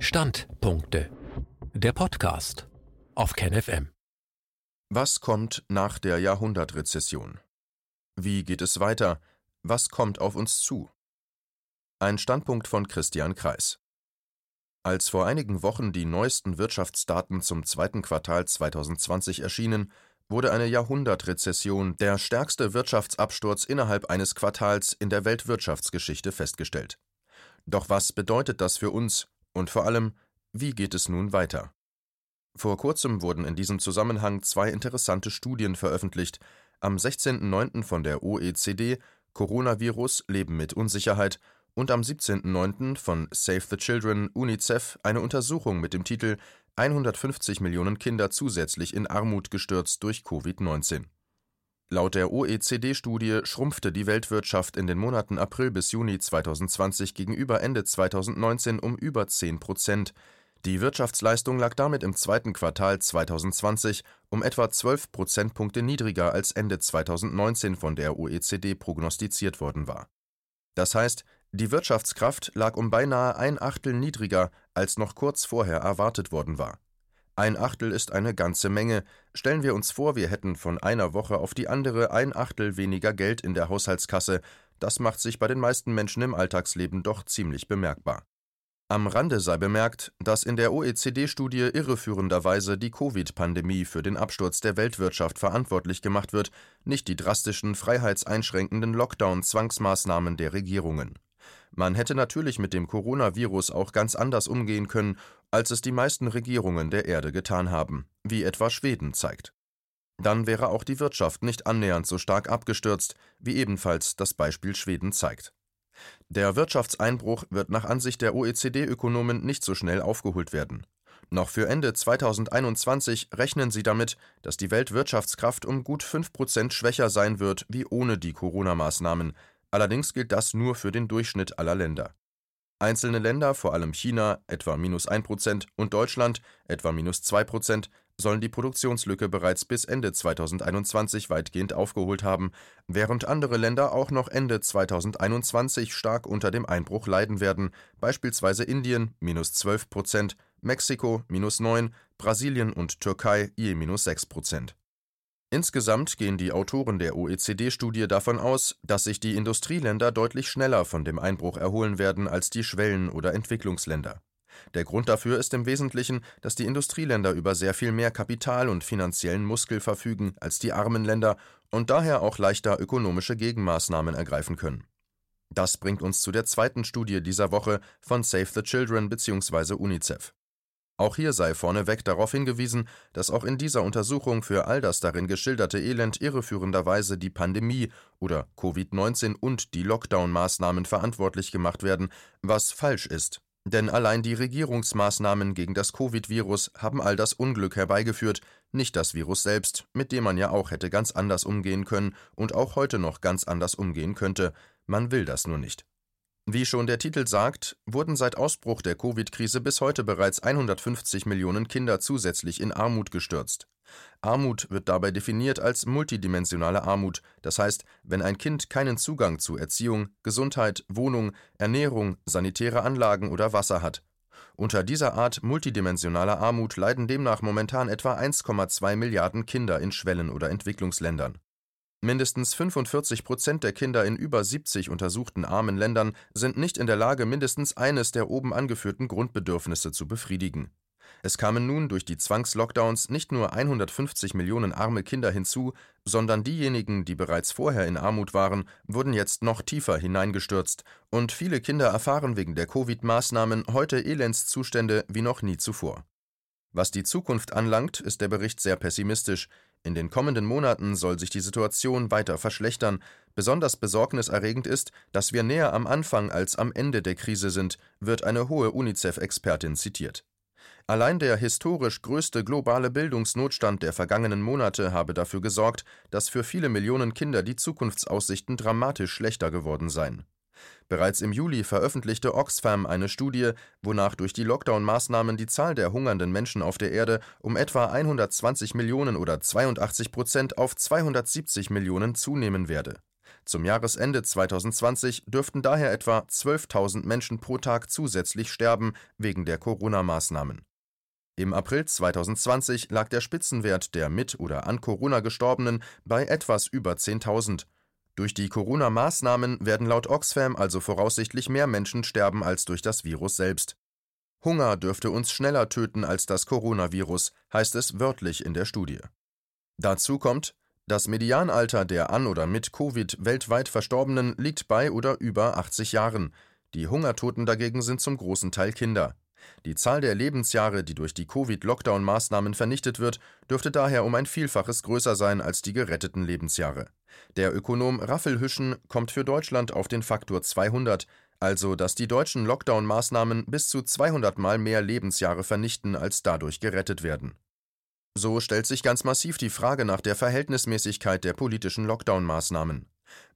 Standpunkte. Der Podcast auf KenFM. Was kommt nach der Jahrhundertrezession? Wie geht es weiter? Was kommt auf uns zu? Ein Standpunkt von Christian Kreis. Als vor einigen Wochen die neuesten Wirtschaftsdaten zum zweiten Quartal 2020 erschienen, wurde eine Jahrhundertrezession, der stärkste Wirtschaftsabsturz innerhalb eines Quartals in der Weltwirtschaftsgeschichte festgestellt. Doch was bedeutet das für uns und vor allem, wie geht es nun weiter? Vor kurzem wurden in diesem Zusammenhang zwei interessante Studien veröffentlicht. Am 16.09. von der OECD Coronavirus Leben mit Unsicherheit und am 17.09. von Save the Children UNICEF eine Untersuchung mit dem Titel 150 Millionen Kinder zusätzlich in Armut gestürzt durch Covid-19. Laut der OECD-Studie schrumpfte die Weltwirtschaft in den Monaten April bis Juni 2020 gegenüber Ende 2019 um über 10 Prozent. Die Wirtschaftsleistung lag damit im zweiten Quartal 2020 um etwa 12 Prozentpunkte niedriger als Ende 2019 von der OECD prognostiziert worden war. Das heißt, die Wirtschaftskraft lag um beinahe ein Achtel niedriger, als noch kurz vorher erwartet worden war. Ein Achtel ist eine ganze Menge. Stellen wir uns vor, wir hätten von einer Woche auf die andere ein Achtel weniger Geld in der Haushaltskasse. Das macht sich bei den meisten Menschen im Alltagsleben doch ziemlich bemerkbar. Am Rande sei bemerkt, dass in der OECD-Studie irreführenderweise die Covid-Pandemie für den Absturz der Weltwirtschaft verantwortlich gemacht wird, nicht die drastischen freiheitseinschränkenden Lockdown-Zwangsmaßnahmen der Regierungen. Man hätte natürlich mit dem Coronavirus auch ganz anders umgehen können, als es die meisten Regierungen der Erde getan haben, wie etwa Schweden zeigt. Dann wäre auch die Wirtschaft nicht annähernd so stark abgestürzt, wie ebenfalls das Beispiel Schweden zeigt. Der Wirtschaftseinbruch wird nach Ansicht der OECD-Ökonomen nicht so schnell aufgeholt werden. Noch für Ende 2021 rechnen sie damit, dass die Weltwirtschaftskraft um gut 5 Prozent schwächer sein wird wie ohne die Corona-Maßnahmen, Allerdings gilt das nur für den Durchschnitt aller Länder. Einzelne Länder, vor allem China etwa minus 1% und Deutschland etwa minus 2%, sollen die Produktionslücke bereits bis Ende 2021 weitgehend aufgeholt haben, während andere Länder auch noch Ende 2021 stark unter dem Einbruch leiden werden, beispielsweise Indien minus 12 Mexiko minus 9, Brasilien und Türkei je minus 6 Insgesamt gehen die Autoren der OECD-Studie davon aus, dass sich die Industrieländer deutlich schneller von dem Einbruch erholen werden als die Schwellen- oder Entwicklungsländer. Der Grund dafür ist im Wesentlichen, dass die Industrieländer über sehr viel mehr Kapital und finanziellen Muskel verfügen als die armen Länder und daher auch leichter ökonomische Gegenmaßnahmen ergreifen können. Das bringt uns zu der zweiten Studie dieser Woche von Save the Children bzw. UNICEF. Auch hier sei vorneweg darauf hingewiesen, dass auch in dieser Untersuchung für all das darin geschilderte Elend irreführenderweise die Pandemie oder Covid-19 und die Lockdown-Maßnahmen verantwortlich gemacht werden, was falsch ist. Denn allein die Regierungsmaßnahmen gegen das Covid-Virus haben all das Unglück herbeigeführt, nicht das Virus selbst, mit dem man ja auch hätte ganz anders umgehen können und auch heute noch ganz anders umgehen könnte. Man will das nur nicht. Wie schon der Titel sagt, wurden seit Ausbruch der Covid-Krise bis heute bereits 150 Millionen Kinder zusätzlich in Armut gestürzt. Armut wird dabei definiert als multidimensionale Armut, das heißt, wenn ein Kind keinen Zugang zu Erziehung, Gesundheit, Wohnung, Ernährung, sanitäre Anlagen oder Wasser hat. Unter dieser Art multidimensionaler Armut leiden demnach momentan etwa 1,2 Milliarden Kinder in Schwellen- oder Entwicklungsländern. Mindestens 45 Prozent der Kinder in über 70 untersuchten armen Ländern sind nicht in der Lage, mindestens eines der oben angeführten Grundbedürfnisse zu befriedigen. Es kamen nun durch die Zwangslockdowns nicht nur 150 Millionen arme Kinder hinzu, sondern diejenigen, die bereits vorher in Armut waren, wurden jetzt noch tiefer hineingestürzt, und viele Kinder erfahren wegen der Covid-Maßnahmen heute Elendszustände wie noch nie zuvor. Was die Zukunft anlangt, ist der Bericht sehr pessimistisch. In den kommenden Monaten soll sich die Situation weiter verschlechtern. Besonders besorgniserregend ist, dass wir näher am Anfang als am Ende der Krise sind, wird eine hohe UNICEF-Expertin zitiert. Allein der historisch größte globale Bildungsnotstand der vergangenen Monate habe dafür gesorgt, dass für viele Millionen Kinder die Zukunftsaussichten dramatisch schlechter geworden seien. Bereits im Juli veröffentlichte Oxfam eine Studie, wonach durch die Lockdown-Maßnahmen die Zahl der hungernden Menschen auf der Erde um etwa 120 Millionen oder 82 Prozent auf 270 Millionen zunehmen werde. Zum Jahresende 2020 dürften daher etwa 12.000 Menschen pro Tag zusätzlich sterben wegen der Corona-Maßnahmen. Im April 2020 lag der Spitzenwert der mit oder an Corona Gestorbenen bei etwas über 10.000. Durch die Corona-Maßnahmen werden laut Oxfam also voraussichtlich mehr Menschen sterben als durch das Virus selbst. Hunger dürfte uns schneller töten als das Coronavirus, heißt es wörtlich in der Studie. Dazu kommt, das Medianalter der an oder mit Covid weltweit Verstorbenen liegt bei oder über 80 Jahren. Die Hungertoten dagegen sind zum großen Teil Kinder. Die Zahl der Lebensjahre, die durch die Covid-Lockdown-Maßnahmen vernichtet wird, dürfte daher um ein Vielfaches größer sein als die geretteten Lebensjahre. Der Ökonom Raffel Hüschen kommt für Deutschland auf den Faktor 200, also dass die deutschen Lockdown-Maßnahmen bis zu 200 Mal mehr Lebensjahre vernichten, als dadurch gerettet werden. So stellt sich ganz massiv die Frage nach der Verhältnismäßigkeit der politischen Lockdown-Maßnahmen.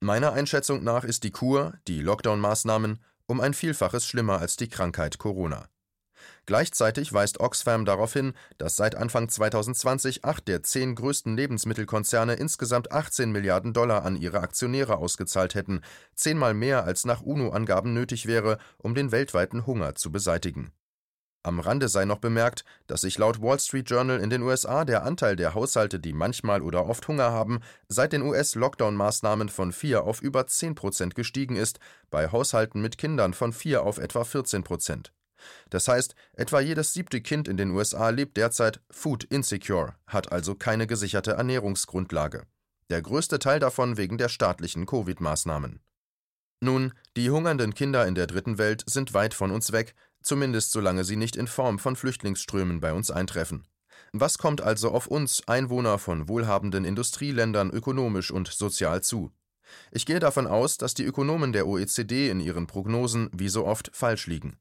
Meiner Einschätzung nach ist die Kur, die Lockdown-Maßnahmen, um ein Vielfaches schlimmer als die Krankheit Corona. Gleichzeitig weist Oxfam darauf hin, dass seit Anfang 2020 acht der zehn größten Lebensmittelkonzerne insgesamt 18 Milliarden Dollar an ihre Aktionäre ausgezahlt hätten, zehnmal mehr als nach UNO-Angaben nötig wäre, um den weltweiten Hunger zu beseitigen. Am Rande sei noch bemerkt, dass sich laut Wall Street Journal in den USA der Anteil der Haushalte, die manchmal oder oft Hunger haben, seit den US-Lockdown-Maßnahmen von 4 auf über 10 Prozent gestiegen ist, bei Haushalten mit Kindern von 4 auf etwa 14 Prozent. Das heißt, etwa jedes siebte Kind in den USA lebt derzeit food insecure, hat also keine gesicherte Ernährungsgrundlage. Der größte Teil davon wegen der staatlichen Covid-Maßnahmen. Nun, die hungernden Kinder in der dritten Welt sind weit von uns weg, zumindest solange sie nicht in Form von Flüchtlingsströmen bei uns eintreffen. Was kommt also auf uns Einwohner von wohlhabenden Industrieländern ökonomisch und sozial zu? Ich gehe davon aus, dass die Ökonomen der OECD in ihren Prognosen wie so oft falsch liegen.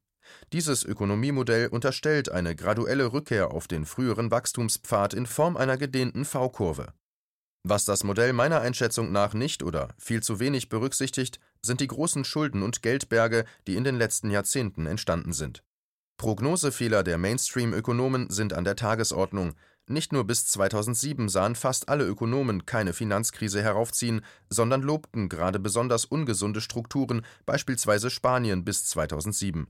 Dieses Ökonomiemodell unterstellt eine graduelle Rückkehr auf den früheren Wachstumspfad in Form einer gedehnten V-Kurve. Was das Modell meiner Einschätzung nach nicht oder viel zu wenig berücksichtigt, sind die großen Schulden und Geldberge, die in den letzten Jahrzehnten entstanden sind. Prognosefehler der Mainstream-Ökonomen sind an der Tagesordnung. Nicht nur bis 2007 sahen fast alle Ökonomen keine Finanzkrise heraufziehen, sondern lobten gerade besonders ungesunde Strukturen, beispielsweise Spanien bis 2007.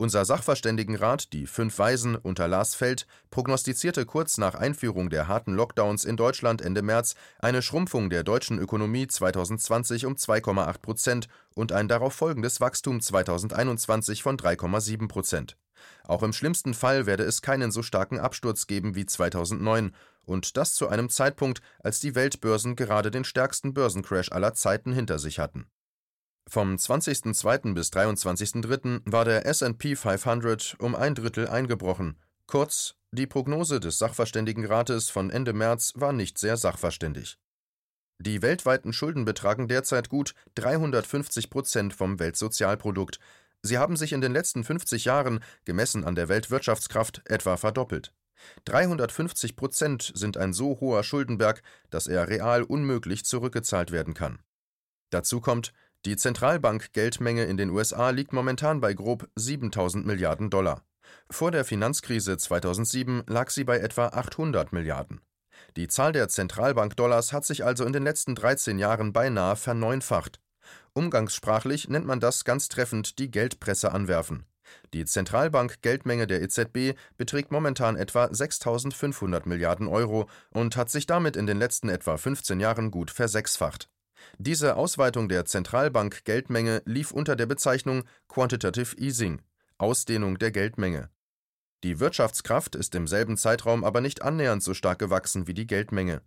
Unser Sachverständigenrat, die Fünf Weisen unter Lars Feld, prognostizierte kurz nach Einführung der harten Lockdowns in Deutschland Ende März eine Schrumpfung der deutschen Ökonomie 2020 um 2,8 Prozent und ein darauf folgendes Wachstum 2021 von 3,7 Prozent. Auch im schlimmsten Fall werde es keinen so starken Absturz geben wie 2009 und das zu einem Zeitpunkt, als die Weltbörsen gerade den stärksten Börsencrash aller Zeiten hinter sich hatten vom 20.02. bis 23.03. war der SP 500 um ein Drittel eingebrochen. Kurz, die Prognose des Sachverständigenrates von Ende März war nicht sehr sachverständig. Die weltweiten Schulden betragen derzeit gut 350 Prozent vom Weltsozialprodukt. Sie haben sich in den letzten 50 Jahren, gemessen an der Weltwirtschaftskraft, etwa verdoppelt. 350 Prozent sind ein so hoher Schuldenberg, dass er real unmöglich zurückgezahlt werden kann. Dazu kommt, die Zentralbank-Geldmenge in den USA liegt momentan bei grob 7000 Milliarden Dollar. Vor der Finanzkrise 2007 lag sie bei etwa 800 Milliarden. Die Zahl der Zentralbank-Dollars hat sich also in den letzten 13 Jahren beinahe verneunfacht. Umgangssprachlich nennt man das ganz treffend die Geldpresse anwerfen. Die Zentralbank-Geldmenge der EZB beträgt momentan etwa 6.500 Milliarden Euro und hat sich damit in den letzten etwa 15 Jahren gut versechsfacht. Diese Ausweitung der Zentralbank-Geldmenge lief unter der Bezeichnung Quantitative Easing (Ausdehnung der Geldmenge). Die Wirtschaftskraft ist im selben Zeitraum aber nicht annähernd so stark gewachsen wie die Geldmenge.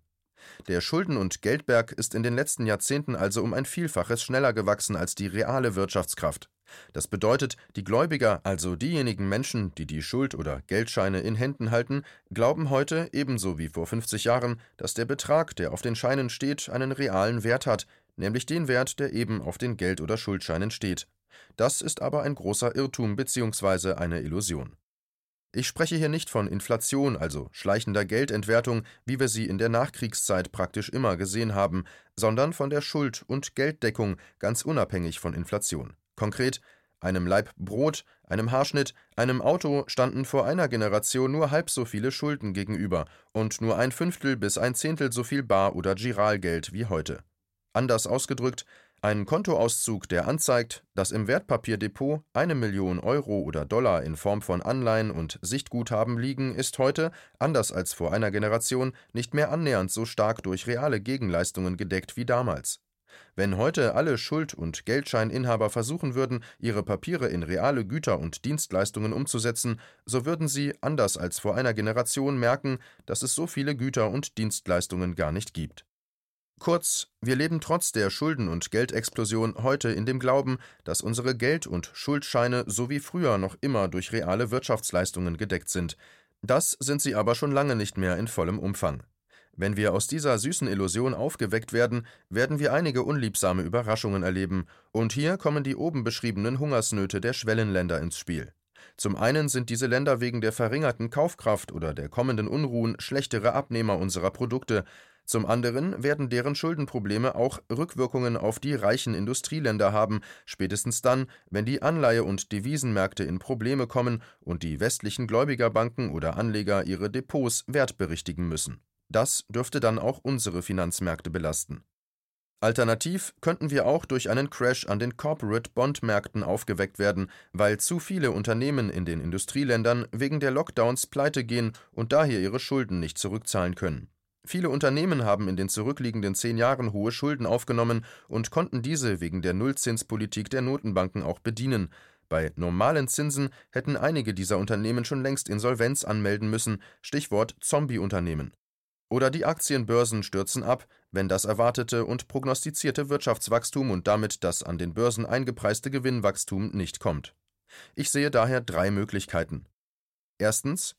Der Schulden und Geldberg ist in den letzten Jahrzehnten also um ein Vielfaches schneller gewachsen als die reale Wirtschaftskraft das bedeutet, die Gläubiger, also diejenigen Menschen, die die Schuld oder Geldscheine in Händen halten, glauben heute, ebenso wie vor 50 Jahren, dass der Betrag, der auf den Scheinen steht, einen realen Wert hat, nämlich den Wert, der eben auf den Geld- oder Schuldscheinen steht. Das ist aber ein großer Irrtum bzw. eine Illusion. Ich spreche hier nicht von Inflation, also schleichender Geldentwertung, wie wir sie in der Nachkriegszeit praktisch immer gesehen haben, sondern von der Schuld- und Gelddeckung ganz unabhängig von Inflation. Konkret, einem Laib Brot, einem Haarschnitt, einem Auto standen vor einer Generation nur halb so viele Schulden gegenüber und nur ein Fünftel bis ein Zehntel so viel Bar- oder Giralgeld wie heute. Anders ausgedrückt, Ein Kontoauszug, der anzeigt, dass im Wertpapierdepot eine Million Euro oder Dollar in Form von Anleihen und Sichtguthaben liegen, ist heute, anders als vor einer Generation, nicht mehr annähernd so stark durch reale Gegenleistungen gedeckt wie damals. Wenn heute alle Schuld- und Geldscheininhaber versuchen würden, ihre Papiere in reale Güter und Dienstleistungen umzusetzen, so würden sie, anders als vor einer Generation, merken, dass es so viele Güter und Dienstleistungen gar nicht gibt. Kurz, wir leben trotz der Schulden- und Geldexplosion heute in dem Glauben, dass unsere Geld- und Schuldscheine so wie früher noch immer durch reale Wirtschaftsleistungen gedeckt sind. Das sind sie aber schon lange nicht mehr in vollem Umfang. Wenn wir aus dieser süßen Illusion aufgeweckt werden, werden wir einige unliebsame Überraschungen erleben, und hier kommen die oben beschriebenen Hungersnöte der Schwellenländer ins Spiel. Zum einen sind diese Länder wegen der verringerten Kaufkraft oder der kommenden Unruhen schlechtere Abnehmer unserer Produkte, zum anderen werden deren Schuldenprobleme auch Rückwirkungen auf die reichen Industrieländer haben, spätestens dann, wenn die Anleihe- und Devisenmärkte in Probleme kommen und die westlichen Gläubigerbanken oder Anleger ihre Depots wertberichtigen müssen. Das dürfte dann auch unsere Finanzmärkte belasten. Alternativ könnten wir auch durch einen Crash an den Corporate Bond-Märkten aufgeweckt werden, weil zu viele Unternehmen in den Industrieländern wegen der Lockdowns pleite gehen und daher ihre Schulden nicht zurückzahlen können. Viele Unternehmen haben in den zurückliegenden zehn Jahren hohe Schulden aufgenommen und konnten diese wegen der Nullzinspolitik der Notenbanken auch bedienen. Bei normalen Zinsen hätten einige dieser Unternehmen schon längst Insolvenz anmelden müssen, Stichwort Zombie-Unternehmen. Oder die Aktienbörsen stürzen ab, wenn das erwartete und prognostizierte Wirtschaftswachstum und damit das an den Börsen eingepreiste Gewinnwachstum nicht kommt. Ich sehe daher drei Möglichkeiten. Erstens,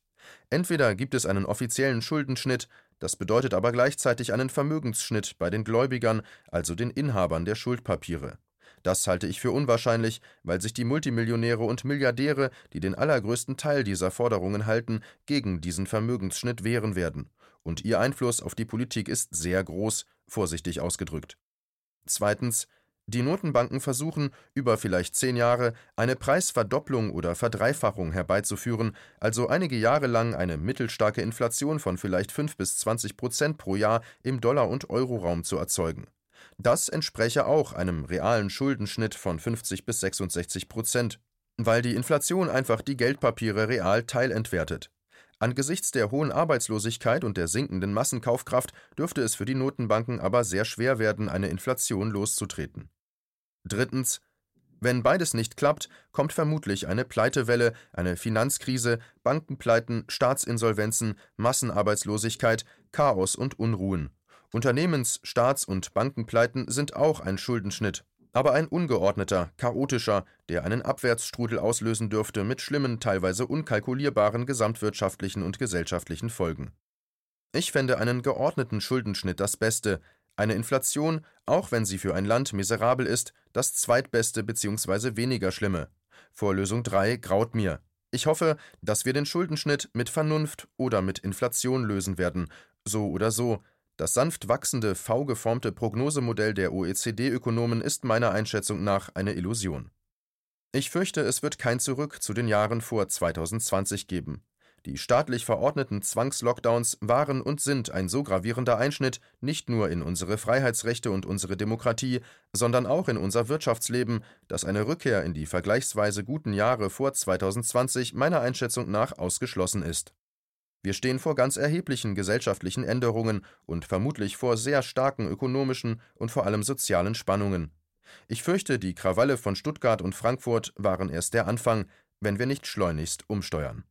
entweder gibt es einen offiziellen Schuldenschnitt, das bedeutet aber gleichzeitig einen Vermögensschnitt bei den Gläubigern, also den Inhabern der Schuldpapiere. Das halte ich für unwahrscheinlich, weil sich die Multimillionäre und Milliardäre, die den allergrößten Teil dieser Forderungen halten, gegen diesen Vermögensschnitt wehren werden. Und ihr Einfluss auf die Politik ist sehr groß, vorsichtig ausgedrückt. Zweitens, die Notenbanken versuchen, über vielleicht zehn Jahre eine Preisverdopplung oder Verdreifachung herbeizuführen, also einige Jahre lang eine mittelstarke Inflation von vielleicht 5 bis 20 Prozent pro Jahr im Dollar- und Euroraum zu erzeugen. Das entspräche auch einem realen Schuldenschnitt von 50 bis 66 Prozent, weil die Inflation einfach die Geldpapiere real teilentwertet. Angesichts der hohen Arbeitslosigkeit und der sinkenden Massenkaufkraft dürfte es für die Notenbanken aber sehr schwer werden, eine Inflation loszutreten. Drittens. Wenn beides nicht klappt, kommt vermutlich eine Pleitewelle, eine Finanzkrise, Bankenpleiten, Staatsinsolvenzen, Massenarbeitslosigkeit, Chaos und Unruhen. Unternehmens-, Staats- und Bankenpleiten sind auch ein Schuldenschnitt, aber ein ungeordneter, chaotischer, der einen Abwärtsstrudel auslösen dürfte mit schlimmen, teilweise unkalkulierbaren gesamtwirtschaftlichen und gesellschaftlichen Folgen. Ich fände einen geordneten Schuldenschnitt das Beste, eine Inflation, auch wenn sie für ein Land miserabel ist, das zweitbeste bzw. weniger schlimme. Vor Lösung 3 graut mir. Ich hoffe, dass wir den Schuldenschnitt mit Vernunft oder mit Inflation lösen werden. So oder so. Das sanft wachsende, V-geformte Prognosemodell der OECD-Ökonomen ist meiner Einschätzung nach eine Illusion. Ich fürchte, es wird kein Zurück zu den Jahren vor 2020 geben. Die staatlich verordneten Zwangslockdowns waren und sind ein so gravierender Einschnitt nicht nur in unsere Freiheitsrechte und unsere Demokratie, sondern auch in unser Wirtschaftsleben, dass eine Rückkehr in die vergleichsweise guten Jahre vor 2020 meiner Einschätzung nach ausgeschlossen ist. Wir stehen vor ganz erheblichen gesellschaftlichen Änderungen und vermutlich vor sehr starken ökonomischen und vor allem sozialen Spannungen. Ich fürchte, die Krawalle von Stuttgart und Frankfurt waren erst der Anfang, wenn wir nicht schleunigst umsteuern.